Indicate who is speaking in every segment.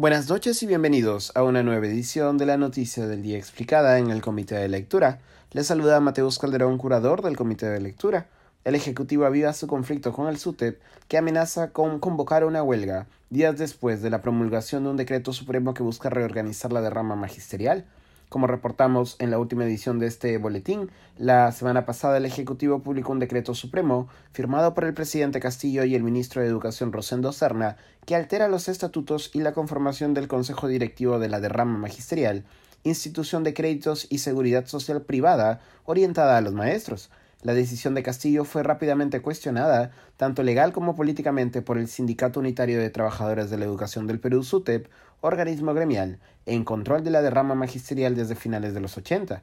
Speaker 1: Buenas noches y bienvenidos a una nueva edición de la Noticia del Día Explicada en el Comité de Lectura. Les saluda Mateus Calderón, curador del Comité de Lectura. El Ejecutivo aviva su conflicto con el SUTEP, que amenaza con convocar una huelga días después de la promulgación de un decreto supremo que busca reorganizar la derrama magisterial. Como reportamos en la última edición de este boletín, la semana pasada el Ejecutivo publicó un decreto supremo firmado por el presidente Castillo y el ministro de Educación Rosendo Serna que altera los estatutos y la conformación del Consejo Directivo de la Derrama Magisterial, institución de créditos y seguridad social privada orientada a los maestros. La decisión de Castillo fue rápidamente cuestionada, tanto legal como políticamente, por el Sindicato Unitario de Trabajadores de la Educación del Perú, SUTEP, organismo gremial, en control de la derrama magisterial desde finales de los 80.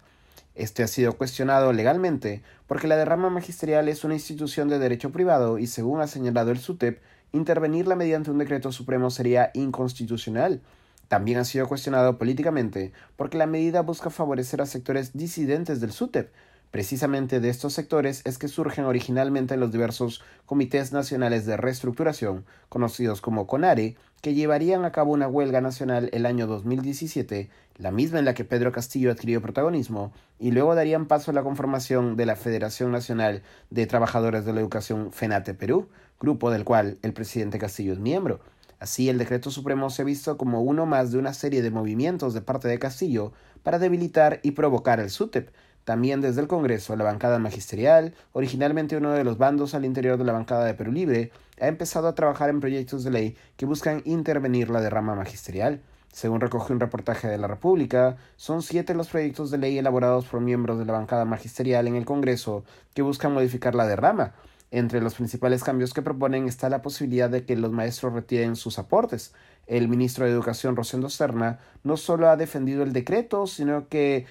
Speaker 1: Este ha sido cuestionado legalmente porque la derrama magisterial es una institución de derecho privado y, según ha señalado el SUTEP, intervenirla mediante un decreto supremo sería inconstitucional. También ha sido cuestionado políticamente porque la medida busca favorecer a sectores disidentes del SUTEP, Precisamente de estos sectores es que surgen originalmente los diversos comités nacionales de reestructuración, conocidos como CONARE, que llevarían a cabo una huelga nacional el año 2017, la misma en la que Pedro Castillo adquirió protagonismo, y luego darían paso a la conformación de la Federación Nacional de Trabajadores de la Educación FENATE Perú, grupo del cual el presidente Castillo es miembro. Así, el decreto supremo se ha visto como uno más de una serie de movimientos de parte de Castillo para debilitar y provocar el SUTEP, también desde el Congreso, la bancada magisterial, originalmente uno de los bandos al interior de la bancada de Perú Libre, ha empezado a trabajar en proyectos de ley que buscan intervenir la derrama magisterial. Según recoge un reportaje de la República, son siete los proyectos de ley elaborados por miembros de la bancada magisterial en el Congreso que buscan modificar la derrama. Entre los principales cambios que proponen está la posibilidad de que los maestros retiren sus aportes. El ministro de Educación, Rosendo Serna, no solo ha defendido el decreto, sino que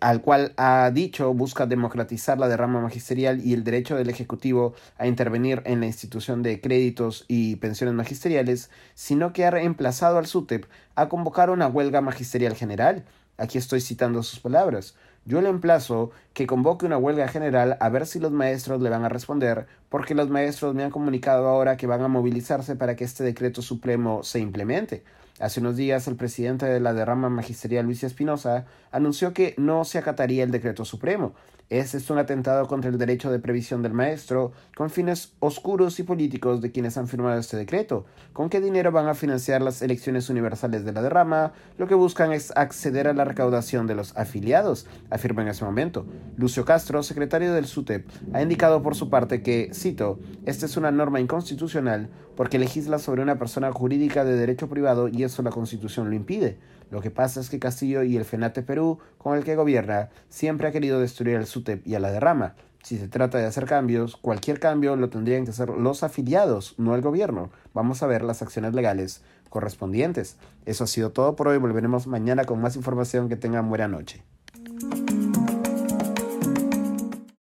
Speaker 1: al cual ha dicho busca democratizar la derrama magisterial y el derecho del Ejecutivo a intervenir en la institución de créditos y pensiones magisteriales, sino que ha reemplazado al SUTEP a convocar una huelga magisterial general. Aquí estoy citando sus palabras. Yo le emplazo que convoque una huelga general a ver si los maestros le van a responder, porque los maestros me han comunicado ahora que van a movilizarse para que este decreto supremo se implemente. Hace unos días el presidente de la derrama magisterial Luis Espinosa anunció que no se acataría el decreto supremo. Este es un atentado contra el derecho de previsión del maestro, con fines oscuros y políticos de quienes han firmado este decreto. ¿Con qué dinero van a financiar las elecciones universales de la derrama? Lo que buscan es acceder a la recaudación de los afiliados, afirma en ese momento. Lucio Castro, secretario del SUTEP, ha indicado por su parte que, cito, esta es una norma inconstitucional porque legisla sobre una persona jurídica de derecho privado y eso la Constitución lo impide. Lo que pasa es que Castillo y el FENATE Perú, con el que gobierna, siempre ha querido destruir al SUTEP y a la derrama. Si se trata de hacer cambios, cualquier cambio lo tendrían que hacer los afiliados, no el gobierno. Vamos a ver las acciones legales correspondientes. Eso ha sido todo por hoy. Volveremos mañana con más información. Que tengan buena noche.